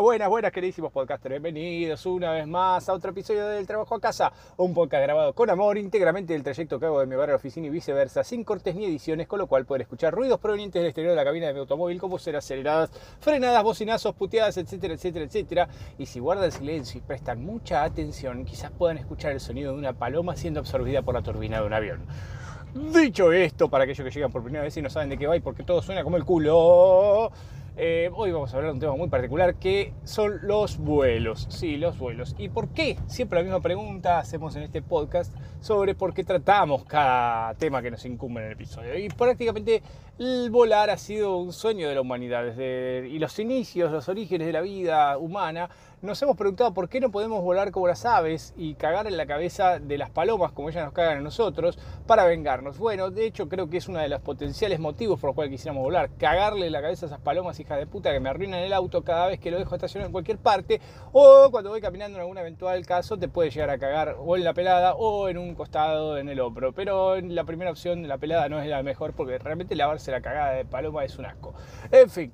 buenas, buenas, queridísimos podcasters. Bienvenidos una vez más a otro episodio del Trabajo a Casa, un podcast grabado con amor, íntegramente del trayecto que hago de mi hogar a la oficina y viceversa, sin cortes ni ediciones, con lo cual poder escuchar ruidos provenientes del exterior de la cabina de mi automóvil, como ser aceleradas, frenadas, bocinazos, puteadas, etcétera, etcétera, etcétera. Y si guardan silencio y prestan mucha atención, quizás puedan escuchar el sonido de una paloma siendo absorbida por la turbina de un avión. Dicho esto, para aquellos que llegan por primera vez y no saben de qué va y porque todo suena como el culo, eh, hoy vamos a hablar de un tema muy particular que son los vuelos. Sí, los vuelos. ¿Y por qué? Siempre la misma pregunta hacemos en este podcast sobre por qué tratamos cada tema que nos incumbe en el episodio. Y prácticamente el volar ha sido un sueño de la humanidad. Desde y los inicios, los orígenes de la vida humana, nos hemos preguntado por qué no podemos volar como las aves y cagar en la cabeza de las palomas como ellas nos cagan a nosotros para vengarnos. Bueno, de hecho creo que es uno de los potenciales motivos por los cuales quisiéramos volar. Cagarle la cabeza a esas palomas hijas de puta que me arruinan el auto cada vez que lo dejo estacionado en cualquier parte o cuando voy caminando en algún eventual caso te puede llegar a cagar o en la pelada o en un costado en el hombro. Pero la primera opción, la pelada no es la mejor porque realmente lavarse la cagada de paloma es un asco. En fin.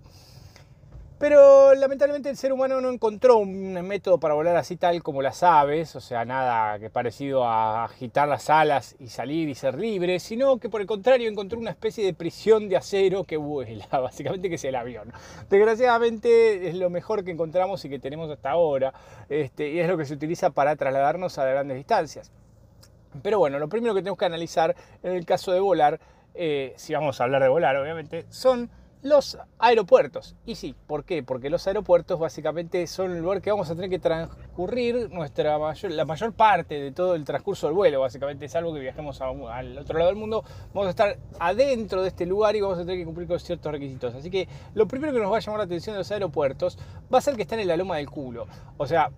Pero lamentablemente el ser humano no encontró un método para volar así tal como las aves, o sea, nada que parecido a agitar las alas y salir y ser libre, sino que por el contrario encontró una especie de prisión de acero que vuela, básicamente que es el avión. Desgraciadamente es lo mejor que encontramos y que tenemos hasta ahora, este, y es lo que se utiliza para trasladarnos a grandes distancias. Pero bueno, lo primero que tenemos que analizar en el caso de volar, eh, si vamos a hablar de volar obviamente, son los aeropuertos. Y sí, ¿por qué? Porque los aeropuertos básicamente son el lugar que vamos a tener que transcurrir nuestra mayor, la mayor parte de todo el transcurso del vuelo. Básicamente, salvo que viajemos al otro lado del mundo, vamos a estar adentro de este lugar y vamos a tener que cumplir con ciertos requisitos. Así que lo primero que nos va a llamar la atención de los aeropuertos va a ser que están en la loma del culo. O sea,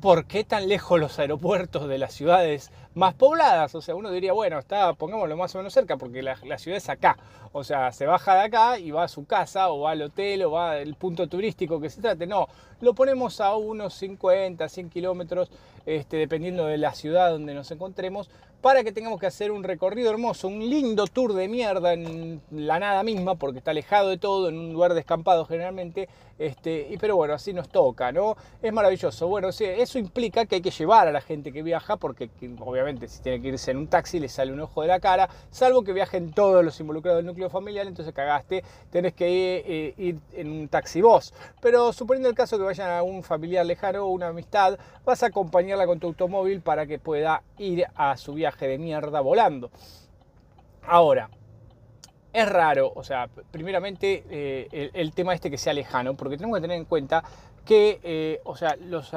¿por qué tan lejos los aeropuertos de las ciudades más pobladas? O sea, uno diría, bueno, está, pongámoslo más o menos cerca, porque la, ciudad es acá. O sea, se baja de acá y va a su casa, o va al hotel, o va al punto turístico que se trate. No, lo ponemos a unos 50, 100 kilómetros, este, dependiendo de la ciudad donde nos encontremos, para que tengamos que hacer un recorrido hermoso, un lindo tour de mierda en la nada misma, porque está alejado de todo, en un lugar descampado generalmente, este, y, pero bueno, así nos toca, ¿no? Es maravilloso. Bueno, sí, eso implica que hay que llevar a la gente que viaja, porque obviamente si tiene que irse en un taxi le sale un ojo de la cara, salvo que viajen todos los involucrados del núcleo familiar, entonces cagaste, tenés que ir, eh, ir en un taxi vos. Pero suponiendo el caso que vayan a un familiar lejano o una amistad, vas a acompañarla con tu automóvil para que pueda ir a su viaje de mierda volando. Ahora, es raro, o sea, primeramente eh, el, tema este que sea lejano, porque tenemos que tener en cuenta que, eh, o sea, los,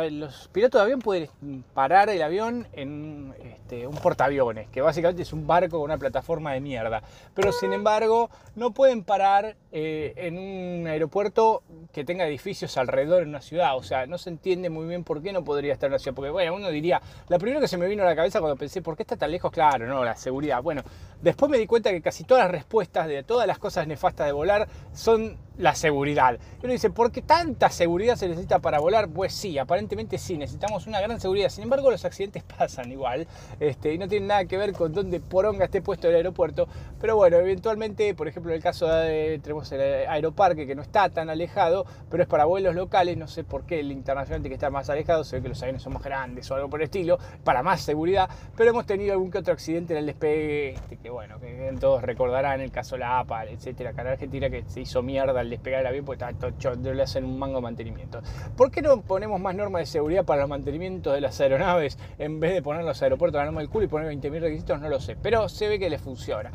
pilotos de avión pueden parar el avión en este, un portaaviones, que básicamente es un barco con una plataforma de mierda. Pero sin embargo, no pueden parar eh, en un aeropuerto que tenga edificios alrededor en una ciudad. O sea, no se entiende muy bien por qué no podría estar en una ciudad. Porque, bueno, uno diría, la primera que se me vino a la cabeza cuando pensé, ¿por qué está tan lejos? Claro, no, la seguridad. Bueno, después me di cuenta que casi todas las respuestas de todas las cosas nefastas de volar son la seguridad. Y uno dice, ¿por qué tanta seguridad se necesita para volar? Pues sí, aparentemente sí, necesitamos una gran seguridad. Sin embargo, los accidentes pasan igual este, y no tienen nada que ver con dónde poronga esté puesto el aeropuerto. Pero bueno, eventualmente, por ejemplo, en el caso de, tenemos el aeroparque que no está tan alejado, pero es para vuelos locales. No sé por qué el internacional tiene que estar más alejado, se ve que los aviones son más grandes o algo por el estilo, para más seguridad. Pero hemos tenido algún que otro accidente en el despegue, este, que bueno, que todos recordarán el caso La APA, etcétera, acá en Argentina que se hizo mierda despegar el avión porque está le hacen un mango de mantenimiento. ¿Por qué no ponemos más normas de seguridad para los mantenimientos de las aeronaves en vez de poner los aeropuertos a la norma del culo y poner 20.000 requisitos? No lo sé, pero se ve que les funciona.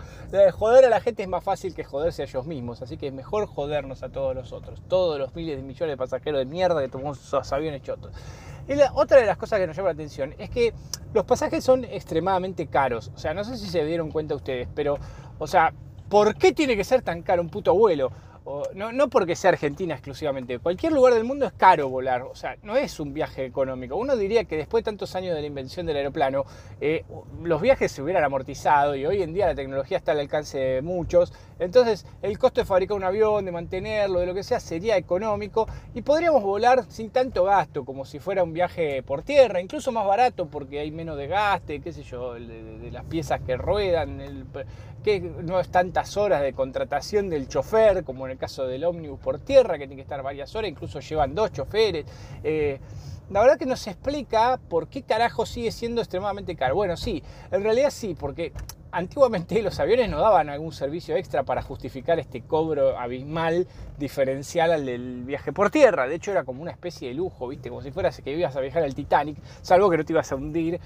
Joder a la gente es más fácil que joderse a ellos mismos, así que es mejor jodernos a todos los otros, todos los miles de millones de pasajeros de mierda que tomamos esos aviones chotos. Y la, otra de las cosas que nos llama la atención es que los pasajes son extremadamente caros. O sea, no sé si se dieron cuenta ustedes, pero, o sea, ¿por qué tiene que ser tan caro un puto vuelo? No, no porque sea Argentina exclusivamente, cualquier lugar del mundo es caro volar, o sea, no es un viaje económico. Uno diría que después de tantos años de la invención del aeroplano, eh, los viajes se hubieran amortizado y hoy en día la tecnología está al alcance de muchos, entonces el costo de fabricar un avión, de mantenerlo, de lo que sea, sería económico y podríamos volar sin tanto gasto, como si fuera un viaje por tierra, incluso más barato porque hay menos desgaste, qué sé yo, de, las piezas que ruedan, que no es tantas horas de contratación del chofer como en el caso del ómnibus por tierra, que tiene que estar varias horas, incluso llevan dos choferes. Eh, la verdad que no se explica por qué carajo sigue siendo extremadamente caro. Bueno, sí, en realidad sí, porque antiguamente los aviones no daban algún servicio extra para justificar este cobro abismal diferencial al del viaje por tierra. De hecho, era como una especie de lujo, ¿viste? Como si fueras que ibas a viajar al Titanic, salvo que no te ibas a hundir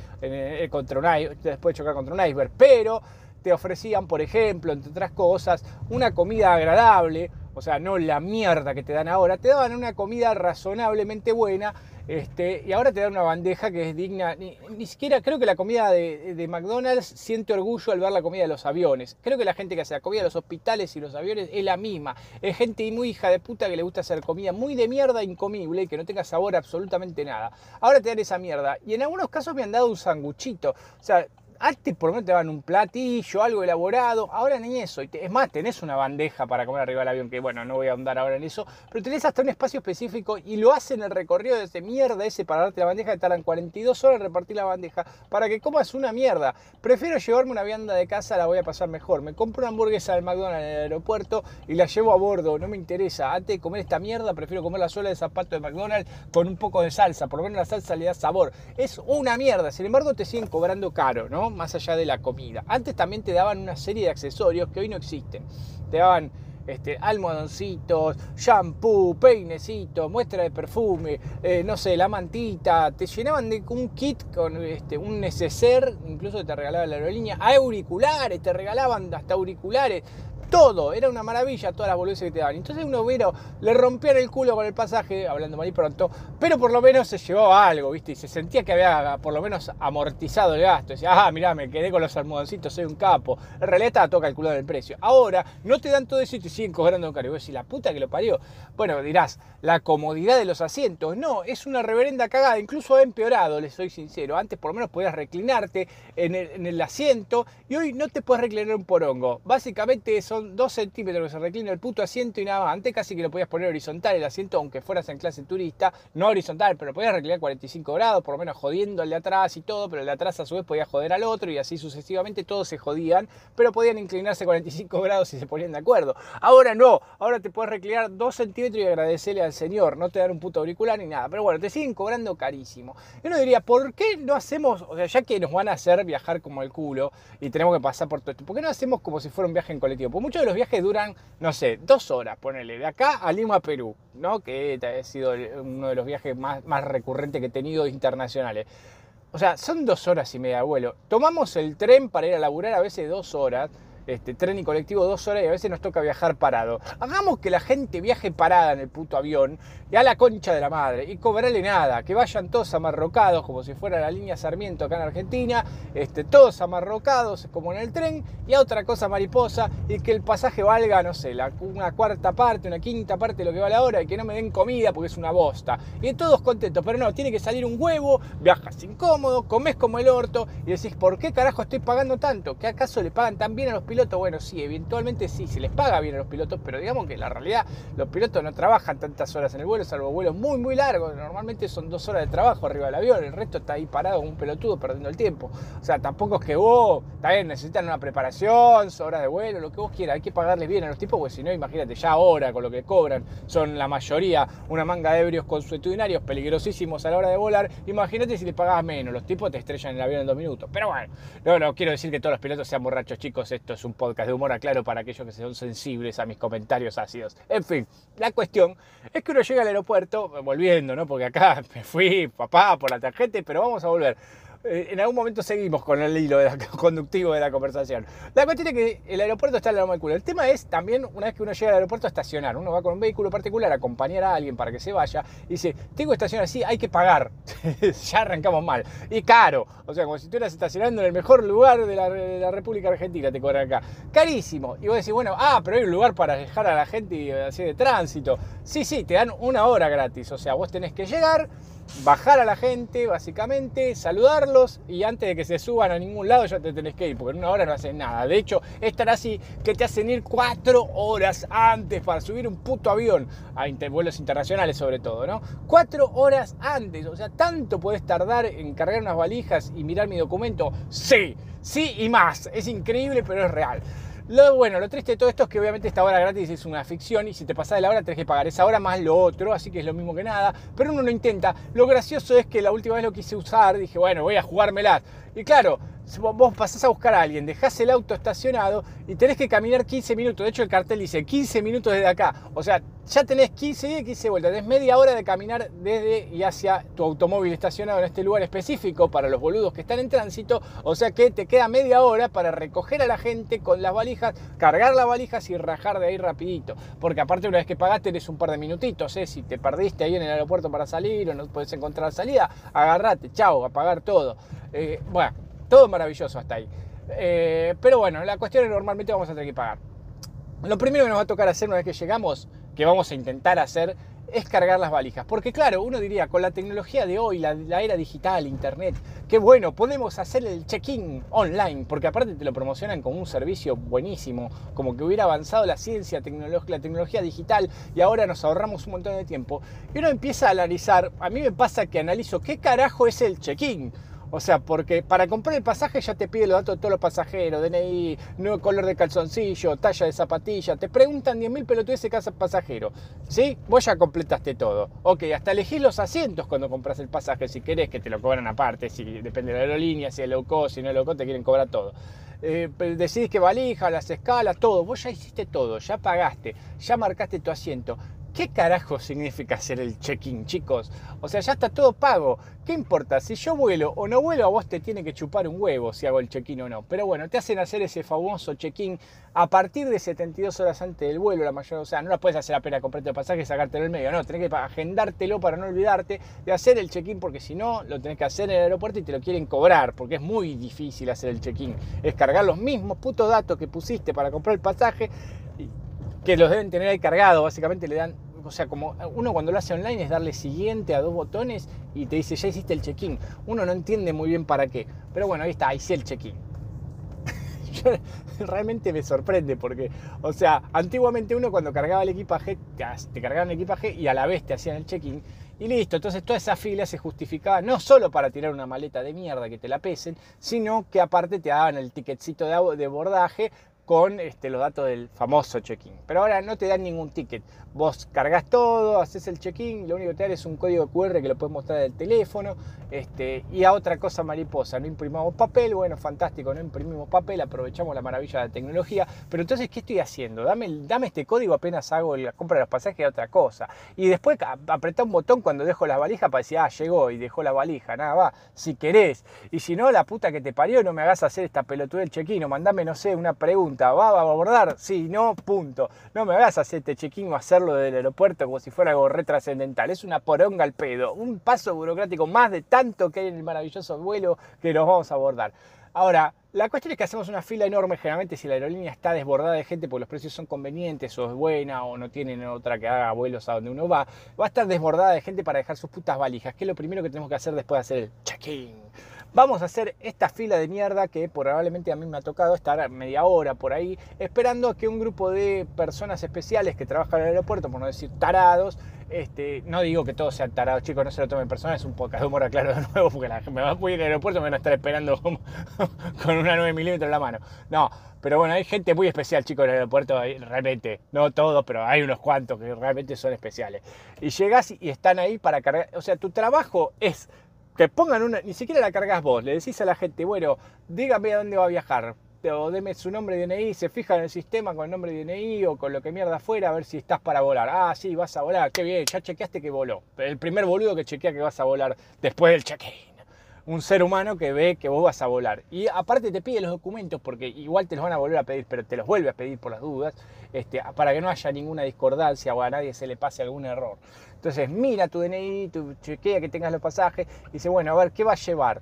contra un, después de chocar contra un iceberg. Pero te ofrecían, por ejemplo, entre otras cosas, una comida agradable, o sea, no la mierda que te dan ahora, te daban una comida razonablemente buena este, y ahora te dan una bandeja que es digna, ni, siquiera creo que la comida de, McDonald's siente orgullo al ver la comida de los aviones. Creo que la gente que hace la comida de los hospitales y los aviones es la misma. Es gente muy hija de puta que le gusta hacer comida muy de mierda incomible que no tenga sabor absolutamente nada. Ahora te dan esa mierda. Y en algunos casos me han dado un sanguchito. O sea, antes por lo menos te daban un platillo, algo elaborado, ahora ni eso. Es más, tenés una bandeja para comer arriba del avión, que bueno, no voy a andar ahora en eso, pero tenés hasta un espacio específico y lo hacen el recorrido de ese mierda ese para darte la bandeja, que tardan 42 horas en repartir la bandeja, para que comas una mierda. Prefiero llevarme una vianda de casa, la voy a pasar mejor. Me compro una hamburguesa del McDonald's en el aeropuerto y la llevo a bordo, no me interesa. Antes de comer esta mierda, prefiero comer la suela de zapato de McDonald's con un poco de salsa, por lo menos la salsa le da sabor. Es una mierda, sin embargo te siguen cobrando caro, ¿no? Más allá de la comida. Antes también te daban una serie de accesorios que hoy no existen. Te daban este, almohadoncitos, shampoo, peinecitos, muestra de perfume, eh, no sé, la mantita, te llenaban de un kit con este, un neceser, incluso te regalaba la aerolínea, auriculares, te regalaban hasta auriculares, todo, era una maravilla todas las boludeces que te daban. Entonces uno vino, le rompían el culo con el pasaje, hablando mal y pronto, pero por lo menos se llevaba algo, ¿viste? Y se sentía que había por lo menos amortizado el gasto. Decía, ah, mirá, me quedé con los almohadoncitos, soy un capo. En realidad estaba todo calculado el precio. Ahora, no te dan todo eso y te siguen cobrando caro. Y vos decís, la puta que lo parió. Bueno, dirás, la comodidad de los asientos. No, es una reverenda cagada. Incluso ha empeorado, les soy sincero. Antes por lo menos podías reclinarte en el, en el asiento y hoy no te puedes reclinar un porongo. Básicamente eso dos centímetros que se reclina el puto asiento y nada. Antes casi que lo podías poner horizontal el asiento, aunque fueras en clase turista, no horizontal, pero podías reclinar 45 grados, por lo menos jodiendo al de atrás y todo, pero el de atrás a su vez podía joder al otro y así sucesivamente todos se jodían, pero podían inclinarse 45 grados si se ponían de acuerdo. Ahora no, ahora te puedes reclinar 2 centímetros y agradecerle al señor, no te dan un puto auricular ni nada, pero bueno, te siguen cobrando carísimo. Yo uno diría, ¿por qué no hacemos, o sea, ya que nos van a hacer viajar como el culo y tenemos que pasar por todo esto, ¿por qué no hacemos como si fuera un viaje en colectivo? Muchos de los viajes duran, no sé, dos horas, ponele, de acá a Lima, Perú, ¿no? Que ha sido uno de los viajes más, recurrentes que he tenido internacionales. O sea, son dos horas y media, vuelo. Tomamos el tren para ir a laburar a veces dos horas este, tren y colectivo dos horas y a veces nos toca viajar parado. Hagamos que la gente viaje parada en el puto avión y a la concha de la madre y cobrarle nada, que vayan todos amarrocados como si fuera la línea Sarmiento acá en Argentina, este, todos amarrocados como en el tren y a otra cosa mariposa y que el pasaje valga, no sé, una cuarta parte, una quinta parte de lo que vale ahora y que no me den comida porque es una bosta. Y todos contentos, pero no, tiene que salir un huevo, viajas incómodo, comes como el orto y decís, ¿por qué carajo estoy pagando tanto? ¿Qué acaso le pagan tan bien a los pilotos? Bueno, sí, eventualmente sí, se les paga bien a los pilotos, pero digamos que la realidad, los pilotos no trabajan tantas horas en el vuelo, salvo vuelos muy, muy largos. Normalmente son dos horas de trabajo arriba del avión, el resto está ahí parado como un pelotudo perdiendo el tiempo. O sea, tampoco es que vos, también necesitan una preparación, horas de vuelo, lo que vos quieras, hay que pagarles bien a los tipos, porque si no, imagínate, ya ahora con lo que cobran, son la mayoría una manga de ebrios consuetudinarios, peligrosísimos a la hora de volar. Imagínate si les pagabas menos, los tipos te estrellan el avión en dos minutos. Pero bueno, no, no quiero decir que todos los pilotos sean borrachos, chicos, esto es un podcast de humor, aclaro, para aquellos que son sensibles a mis comentarios ácidos. En fin, la cuestión es que uno llega al aeropuerto, volviendo, ¿no? Porque acá me fui, papá, por la tarjeta, pero vamos a volver. Eh, en algún momento seguimos con el hilo conductivo de la conversación. La cuestión es que el aeropuerto está en la del culo. El tema es también, una vez que uno llega al aeropuerto, a estacionar. Uno va con un vehículo particular a acompañar a alguien para que se vaya y dice, tengo que estacionar así, hay que pagar. ya arrancamos mal. Y caro. O sea, como si estuvieras estacionando en el mejor lugar de la, República Argentina, te cobran acá. Carísimo. Y vos decís, bueno, ah, pero hay un lugar para dejar a la gente así de tránsito. Sí, sí, te dan una hora gratis. O sea, vos tenés que llegar bajar a la gente, básicamente, saludarlos y antes de que se suban a ningún lado ya te tenés que ir, porque en una hora no hacen nada. De hecho, es tan así que te hacen ir cuatro horas antes para subir un puto avión, a vuelos internacionales sobre todo, ¿no? Cuatro horas antes, o sea, tanto puedes tardar en cargar unas valijas y mirar mi documento. Sí, sí y más. Es increíble, pero es real. Lo bueno, lo triste de todo esto es que obviamente esta hora gratis es una ficción y si te pasas de la hora tenés que pagar esa hora más lo otro, así que es lo mismo que nada, pero uno lo intenta. Lo gracioso es que la última vez lo quise usar, dije, bueno, voy a jugármela. Y claro, vos pasás a buscar a alguien, dejás el auto estacionado y tenés que caminar 15 minutos. De hecho, el cartel dice 15 minutos desde acá. O sea, ya tenés 15 y 15 vueltas. Tenés media hora de caminar desde y hacia tu automóvil estacionado en este lugar específico para los boludos que están en tránsito. O sea que te queda media hora para recoger a la gente con las valijas, cargar las valijas y rajar de ahí rapidito. Porque aparte una vez que pagaste tenés un par de minutitos. ¿eh? Si te perdiste ahí en el aeropuerto para salir o no puedes encontrar salida, agarrate, chao, a pagar todo. Eh, bueno todo maravilloso hasta ahí. Eh, pero bueno, la cuestión es normalmente vamos a tener que pagar. Lo primero que nos va a tocar hacer una vez que llegamos, que vamos a intentar hacer, es cargar las valijas. Porque claro, uno diría, con la tecnología de hoy, la, era digital, internet, qué bueno, podemos hacer el check-in online, porque aparte te lo promocionan como un servicio buenísimo, como que hubiera avanzado la ciencia, la tecnología digital y ahora nos ahorramos un montón de tiempo. Y uno empieza a analizar, a mí me pasa que analizo qué carajo es el check-in. O sea, porque para comprar el pasaje ya te pide los datos de todos los pasajeros, DNI, nuevo color de calzoncillo, talla de zapatilla, te preguntan 10.000 pelotudes casa pasajero. ¿Sí? Vos ya completaste todo. Ok, hasta elegís los asientos cuando compras el pasaje, si querés que te lo cobran aparte, si depende de la aerolínea, si es low si no es low te quieren cobrar todo. Eh, decidís que valija, las escalas, todo. Vos ya hiciste todo, ya pagaste, ya marcaste tu asiento. ¿Qué carajo significa hacer el check-in, chicos? O sea, ya está todo pago. ¿Qué importa? Si yo vuelo o no vuelo, a vos te tiene que chupar un huevo si hago el check-in o no. Pero bueno, te hacen hacer ese famoso check-in a partir de 72 horas antes del vuelo, la mayor. O sea, no la puedes hacer apenas comprarte el pasaje y sacártelo en medio. No, tenés que agendártelo para no olvidarte de hacer el check-in, porque si no, lo tenés que hacer en el aeropuerto y te lo quieren cobrar, porque es muy difícil hacer el check-in. Es cargar los mismos putos datos que pusiste para comprar el pasaje que los deben tener ahí cargados, básicamente le dan o sea, como uno cuando lo hace online es darle siguiente a dos botones y te dice, ya hiciste el check-in. Uno no entiende muy bien para qué. Pero bueno, ahí está, hice el check-in. realmente me sorprende porque, o sea, antiguamente uno cuando cargaba el equipaje, te cargaban el equipaje y a la vez te hacían el check-in y listo. Entonces toda esa fila se justificaba no solo para tirar una maleta de mierda que te la pesen, sino que aparte te daban el ticketcito de, de bordaje con este, los datos del famoso check-in. Pero ahora no te dan ningún ticket. Vos cargas todo, haces el check-in, lo único que te dan es un código QR que lo puedes mostrar del teléfono. Este, y a otra cosa mariposa, no imprimamos papel, bueno, fantástico, no imprimimos papel, aprovechamos la maravilla de la tecnología. Pero entonces, ¿qué estoy haciendo? Dame, dame este código apenas hago la compra de los pasajes a otra cosa. Y después apretá un botón cuando dejo la valija para decir, ah, llegó y dejó la valija, nada, va, si querés. Y si no, la puta que te parió, no me hagas hacer esta pelotuda del check-in o mandame, no sé, una pregunta ¿va a abordar? Sí, no, punto. No me hagas hacer este check-in o hacerlo del aeropuerto como si fuera algo retrascendental. Es una poronga al pedo. Un paso burocrático más de tanto que hay en el maravilloso vuelo que nos vamos a abordar. Ahora, la cuestión es que hacemos una fila enorme, generalmente si la aerolínea está desbordada de gente porque los precios son convenientes o es buena o no tienen otra que haga vuelos a donde uno va, va a estar desbordada de gente para dejar sus putas valijas, que es lo primero que tenemos que hacer después de hacer el check-in. Vamos a hacer esta fila de mierda que probablemente a mí me ha tocado estar media hora por ahí esperando a que un grupo de personas especiales que trabajan en el aeropuerto, por no decir tarados, este, no digo que todos sean tarados, chicos, no se lo tomen personal, es un podcast de humor, claro, de nuevo, porque la, me va a ir al aeropuerto me van a estar esperando con una 9 milímetros en la mano. No, pero bueno, hay gente muy especial, chicos, en el aeropuerto, realmente, no todos, pero hay unos cuantos que realmente son especiales. Y llegas y están ahí para cargar, o sea, tu trabajo es que pongan una, ni siquiera la cargas vos, le decís a la gente, bueno, dígame a dónde va a viajar, o deme su nombre de DNI, se fija en el sistema con el nombre de DNI o con lo que mierda fuera a ver si estás para volar. Ah, sí, vas a volar, qué bien, ya chequeaste que voló. El primer boludo que chequea que vas a volar después del check-in un ser humano que ve que vos vas a volar. Y aparte te pide los documentos, porque igual te los van a volver a pedir, pero te los vuelve a pedir por las dudas, este, para que no haya ninguna discordancia o a nadie se le pase algún error. Entonces mira tu DNI, tu chequea que tengas los pasajes, y dice, bueno, a ver, ¿qué va a llevar?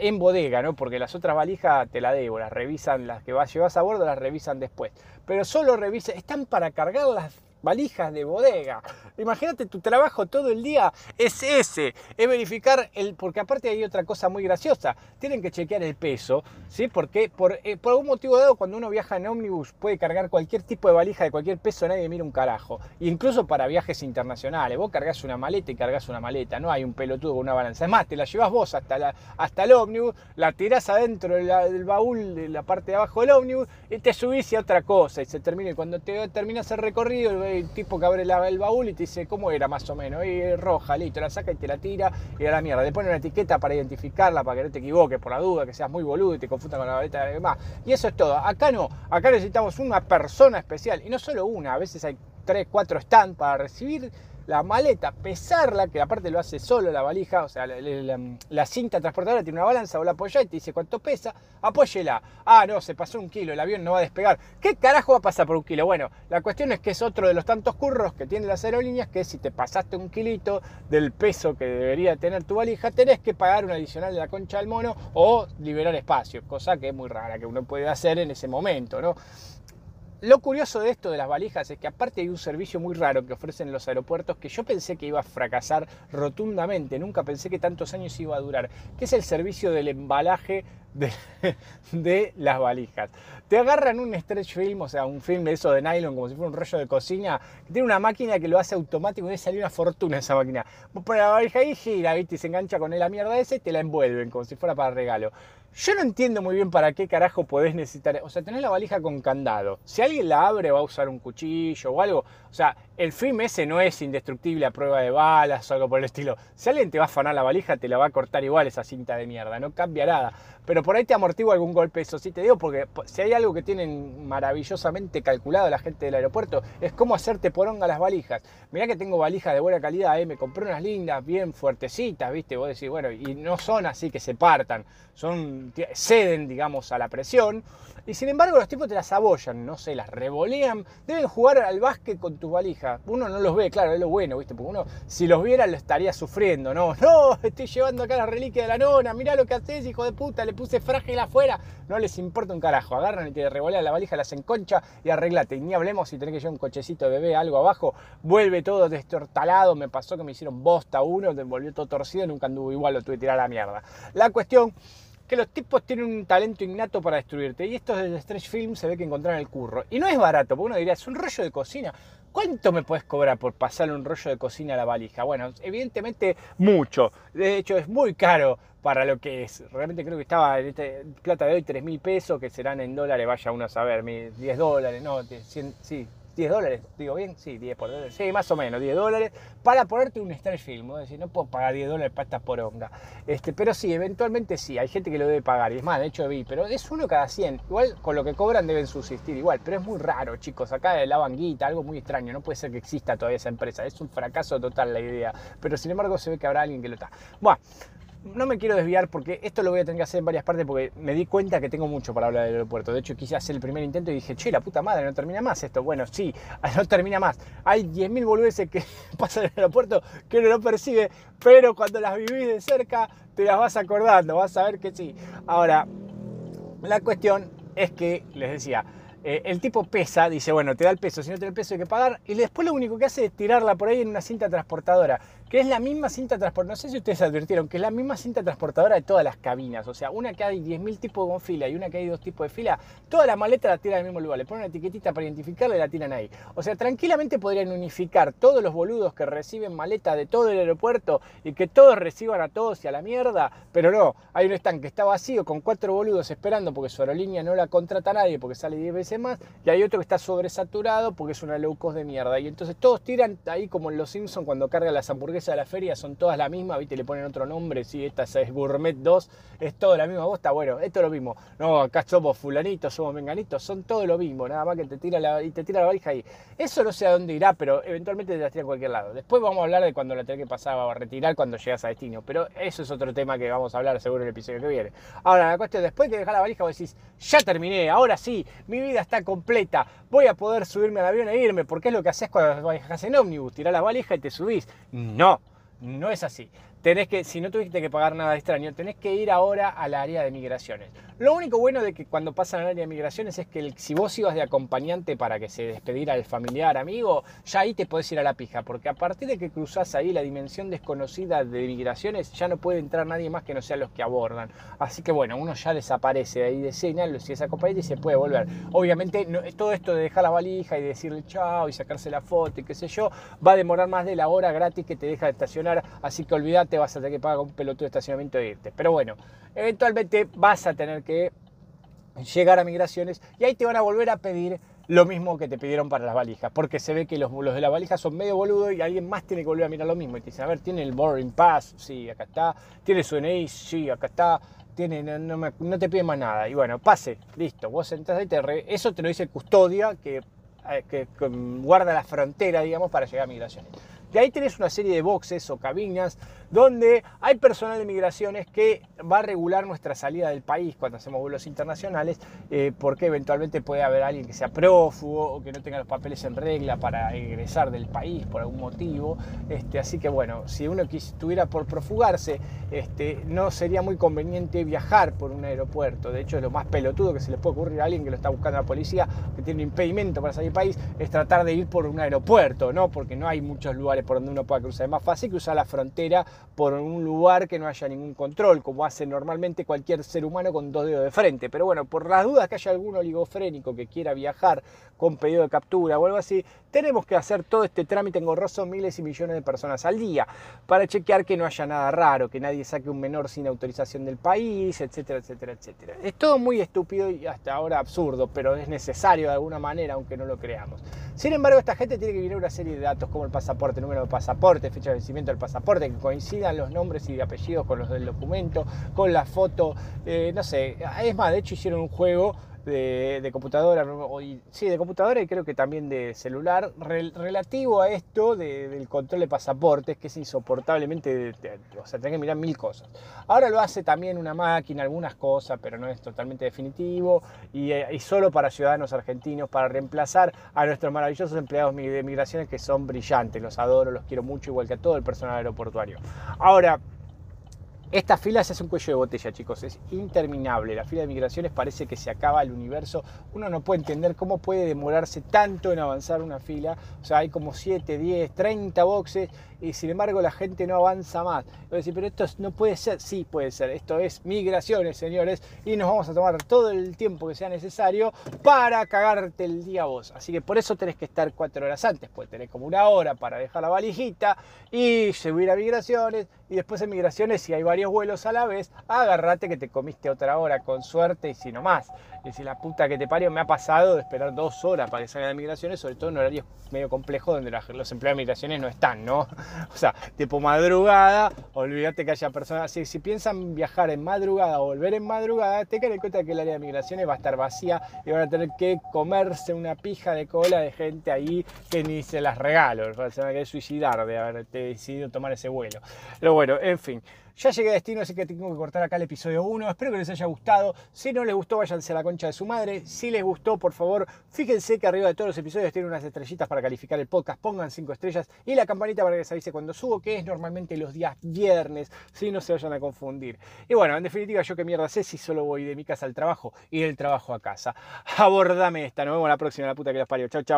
en bodega, ¿no? Porque las otras valijas te la debo, las revisan, las que vas, llevas a bordo las revisan después. Pero solo revisa, están para cargar las valijas de bodega. Imagínate tu trabajo todo el día es ese, es verificar el, porque aparte hay otra cosa muy graciosa, tienen que chequear el peso, ¿sí? Porque por, eh, algún motivo dado cuando uno viaja en ómnibus puede cargar cualquier tipo de valija de cualquier peso, nadie mira un carajo. incluso para viajes internacionales, vos cargas una maleta y cargas una maleta, no hay un pelotudo con una balanza. Es más, te la llevas vos hasta, hasta el ómnibus, la tirás adentro del baúl de la parte de abajo del ómnibus y te subís y a otra cosa y se termina. Y cuando te terminas el recorrido, el tipo que abre el baúl y te dice cómo era más o menos, y roja, listo, la saca y te la tira y a la mierda. Le pone una etiqueta para identificarla, para que no te equivoques por la duda, que seas muy boludo y te confundas con la maleta de demás. Y eso es todo. Acá no, acá necesitamos una persona especial y no solo una, a veces hay tres, cuatro stands para recibir la maleta, pesarla, que aparte lo hace solo la valija, o sea, la, cinta transportadora tiene una balanza, o la apoya y te dice cuánto pesa, apóyela. Ah, no, se pasó un kilo, el avión no va a despegar. ¿Qué carajo va a pasar por un kilo? Bueno, la cuestión es que es otro de los tantos curros que tienen las aerolíneas, que si te pasaste un kilito del peso que debería tener tu valija, tenés que pagar un adicional de la concha del mono o liberar espacio, cosa que es muy rara que uno puede hacer en ese momento, ¿no? Lo curioso de esto de las valijas es que aparte hay un servicio muy raro que ofrecen los aeropuertos que yo pensé que iba a fracasar rotundamente, nunca pensé que tantos años iba a durar, que es el servicio del embalaje de, las valijas. Te agarran un stretch film, o sea, un film de eso de nylon, como si fuera un rollo de cocina, que tiene una máquina que lo hace automático y sale una fortuna esa máquina. Vos pones la valija ahí, gira, ¿viste? y se engancha con la mierda ese y te la envuelven, como si fuera para regalo. Yo no entiendo muy bien para qué carajo podés necesitar. O sea, tenés la valija con candado. Si alguien la abre, va a usar un cuchillo o algo. O sea, el film ese no es indestructible a prueba de balas o algo por el estilo. Si alguien te va a afanar la valija, te la va a cortar igual esa cinta de mierda. No cambia nada. Pero por ahí te amortigua algún golpe. Eso sí te digo, porque si hay algo que tienen maravillosamente calculado la gente del aeropuerto, es cómo hacerte poronga las valijas. Mirá que tengo valijas de buena calidad, ¿eh? me compré unas lindas, bien fuertecitas, ¿viste? Vos decís, bueno, y no son así que se partan. Son ceden, digamos, a la presión. Y sin embargo los tipos te las abollan, no sé, las revolean. Deben jugar al básquet con tu valija. Uno no los ve, claro, es lo bueno, ¿viste? Porque uno, si los viera, lo estaría sufriendo, ¿no? No, estoy llevando acá la reliquia de la nona, mirá lo que haces, hijo de puta, le puse frágil afuera. No les importa un carajo. Agarran y te revolean la valija, las enconcha y arreglate. Y ni hablemos si tenés que llevar un cochecito de bebé, algo abajo, vuelve todo destortalado. Me pasó que me hicieron bosta uno, volvió todo torcido, nunca anduvo igual, lo tuve que tirar a la mierda. La cuestión que los tipos tienen un talento innato para destruirte. Y estos del Stretch Film se ve que encontraron el curro. Y no es barato, porque uno diría, es un rollo de cocina. ¿Cuánto me puedes cobrar por pasarle un rollo de cocina a la valija? Bueno, evidentemente mucho. De hecho, es muy caro para lo que es. Realmente creo que estaba en este, plata de hoy 3 mil pesos, que serán en dólares, vaya uno a saber, 10 dólares, no, 100, sí, 10 dólares, digo bien, sí, 10 por dólares, sí, más o menos, 10 dólares, para ponerte un stretch film, es decir, no puedo pagar 10 dólares para esta poronga, este, pero sí, eventualmente sí, hay gente que lo debe pagar, y es más, de hecho vi, pero es uno cada 100, igual con lo que cobran deben subsistir igual, pero es muy raro, chicos, acá la banguita, algo muy extraño, no puede ser que exista todavía esa empresa, es un fracaso total la idea, pero sin embargo se ve que habrá alguien que lo está. Bueno, no me quiero desviar porque esto lo voy a tener que hacer en varias partes porque me di cuenta que tengo mucho para hablar del aeropuerto. De hecho, quise hacer el primer intento y dije, che, la puta madre, no termina más esto. Bueno, sí, no termina más. Hay 10.000 boludeces que pasan en el aeropuerto que uno no percibe, pero cuando las vivís de cerca te las vas acordando, vas a ver que sí. Ahora, la cuestión es que, les decía, eh, el tipo pesa, dice, bueno, te da el peso, si no te da el peso hay que pagar, y después lo único que hace es tirarla por ahí en una cinta transportadora que es la misma cinta transportadora, no sé si ustedes advirtieron, que es la misma cinta transportadora de todas las cabinas, o sea, una que hay 10.000 tipos de fila y una que hay dos tipos de fila, toda la maleta la tiran el mismo lugar, le ponen una etiquetita para identificarla y la tiran ahí. O sea, tranquilamente podrían unificar todos los boludos que reciben maleta de todo el aeropuerto y que todos reciban a todos y a la mierda, pero no, hay un stand que está vacío con cuatro boludos esperando porque su aerolínea no la contrata a nadie porque sale 10 veces más, y hay otro que está sobresaturado porque es una low cost de mierda, y entonces todos tiran ahí como en los Simpsons cuando cargan las hamburguesas de la feria son todas la misma, ¿viste? Le ponen otro nombre, si esta es Gourmet 2, es todo la misma bosta, bueno, esto es lo mismo. No, acá somos fulanitos, somos menganitos, son todo lo mismo, nada más que te tira la, y te tira la valija ahí. Eso no sé a dónde irá, pero eventualmente te la tira a cualquier lado. Después vamos a hablar de cuando la tenés que pasar o a retirar cuando llegas a destino, pero eso es otro tema que vamos a hablar seguro en el episodio que viene. Ahora, la cuestión, después que dejar la valija, vos decís, ya terminé, ahora sí, mi vida está completa, voy a poder subirme al avión e irme, porque es lo que haces cuando viajas en ómnibus, tirás la valija y te subís. No no es así. Tenés que, si no tuviste que pagar nada extraño, tenés que ir ahora al área de migraciones. Lo único bueno de que cuando pasan al área de migraciones es que si vos ibas de acompañante para que se despediera el familiar, amigo, ya ahí te podés ir a la pija, porque a partir de que cruzás ahí la dimensión desconocida de migraciones, ya no puede entrar nadie más que no sean los que abordan. Así que bueno, uno ya desaparece ahí de escena, si es acompañante y se puede volver. Obviamente todo esto de dejar la valija y decirle chao y sacarse la foto y qué sé yo, va a demorar más de la hora gratis que te deja de estacionar, así que olvídate, vas a tener que pagar un pelotudo de estacionamiento e irte. Pero bueno, eventualmente vas a tener que llegar a migraciones y ahí te van a volver a pedir lo mismo que te pidieron para las valijas, porque se ve que los, de las valijas son medio boludos y alguien más tiene que volver a mirar lo mismo y te dice, a ver, tiene el boarding pass, sí, acá está, tiene su NI, sí, acá está, tiene, no, te pide más nada. Y bueno, pase, listo, vos entras ahí, te eso te lo dice custodia que, eh, que guarda la frontera, digamos, para llegar a migraciones. De ahí tenés una serie de boxes o cabinas donde hay personal de migraciones que va a regular nuestra salida del país cuando hacemos vuelos internacionales, eh, porque eventualmente puede haber alguien que sea prófugo o que no tenga los papeles en regla para egresar del país por algún motivo. Este, así que bueno, si uno estuviera por profugarse, este, no sería muy conveniente viajar por un aeropuerto. De hecho, lo más pelotudo que se le puede ocurrir a alguien que lo está buscando la policía, que tiene un impedimento para salir del país, es tratar de ir por un aeropuerto, ¿no? Porque no hay muchos lugares por donde uno pueda cruzar. Es más fácil cruzar la frontera por un lugar que no haya ningún control, como hace normalmente cualquier ser humano con dos dedos de frente. Pero bueno, por las dudas que haya algún oligofrénico que quiera viajar con pedido de captura o algo así, tenemos que hacer todo este trámite engorroso miles y millones de personas al día para chequear que no haya nada raro, que nadie saque un menor sin autorización del país, etcétera, etcétera, etcétera. Es todo muy estúpido y hasta ahora absurdo, pero es necesario de alguna manera, aunque no lo creamos. Sin embargo, esta gente tiene que vivir una serie de datos como el pasaporte, número de pasaporte, fecha de vencimiento del pasaporte, que coincidan los nombres y apellidos con los del documento, con la foto, eh, no sé. Es más, de hecho hicieron un juego de, computadora, sí, de computadora y creo que también de celular, relativo a esto del control de pasaportes, que es insoportablemente, o sea, tenés que mirar mil cosas. Ahora lo hace también una máquina, algunas cosas, pero no es totalmente definitivo, y, eh, y solo para ciudadanos argentinos, para reemplazar a nuestros maravillosos empleados de migraciones que son brillantes, los adoro, los quiero mucho, igual que a todo el personal aeroportuario. Ahora, esta fila se hace un cuello de botella, chicos, es interminable. La fila de migraciones parece que se acaba el universo. Uno no puede entender cómo puede demorarse tanto en avanzar una fila. O sea, hay como 7, 10, 30 boxes y sin embargo la gente no avanza más. Pero esto no puede ser. Sí, puede ser. Esto es migraciones, señores, y nos vamos a tomar todo el tiempo que sea necesario para cagarte el día vos. Así que por eso tenés que estar cuatro horas antes, pues tenés como una hora para dejar la valijita y subir a migraciones y después en migraciones, si hay varios vuelos a la vez, agarrate que te comiste otra hora con suerte y si no más. Y si la puta que te parió me ha pasado de esperar dos horas para que salgan de migraciones, sobre todo en horarios medio complejos donde los empleados de migraciones no están, ¿no? O sea, tipo madrugada, olvídate que haya personas. Si, si piensan viajar en madrugada o volver en madrugada, te en cuenta que el área de migraciones va a estar vacía y van a tener que comerse una pija de cola de gente ahí que ni se las regalo. Se van a querer suicidar de haberte decidido tomar ese vuelo. Bueno, en fin. Ya llegué a destino, así que tengo que cortar acá el episodio 1. Espero que les haya gustado. Si no les gustó, váyanse a la concha de su madre. Si les gustó, por favor, fíjense que arriba de todos los episodios tiene unas estrellitas para calificar el podcast. Pongan 5 estrellas y la campanita para que les avise cuando subo, que es normalmente los días viernes, si no se vayan a confundir. Y bueno, en definitiva, yo qué mierda sé si solo voy de mi casa al trabajo y del trabajo a casa. Abordame esta. Nos vemos la próxima, la puta que los parió. Chau, chau.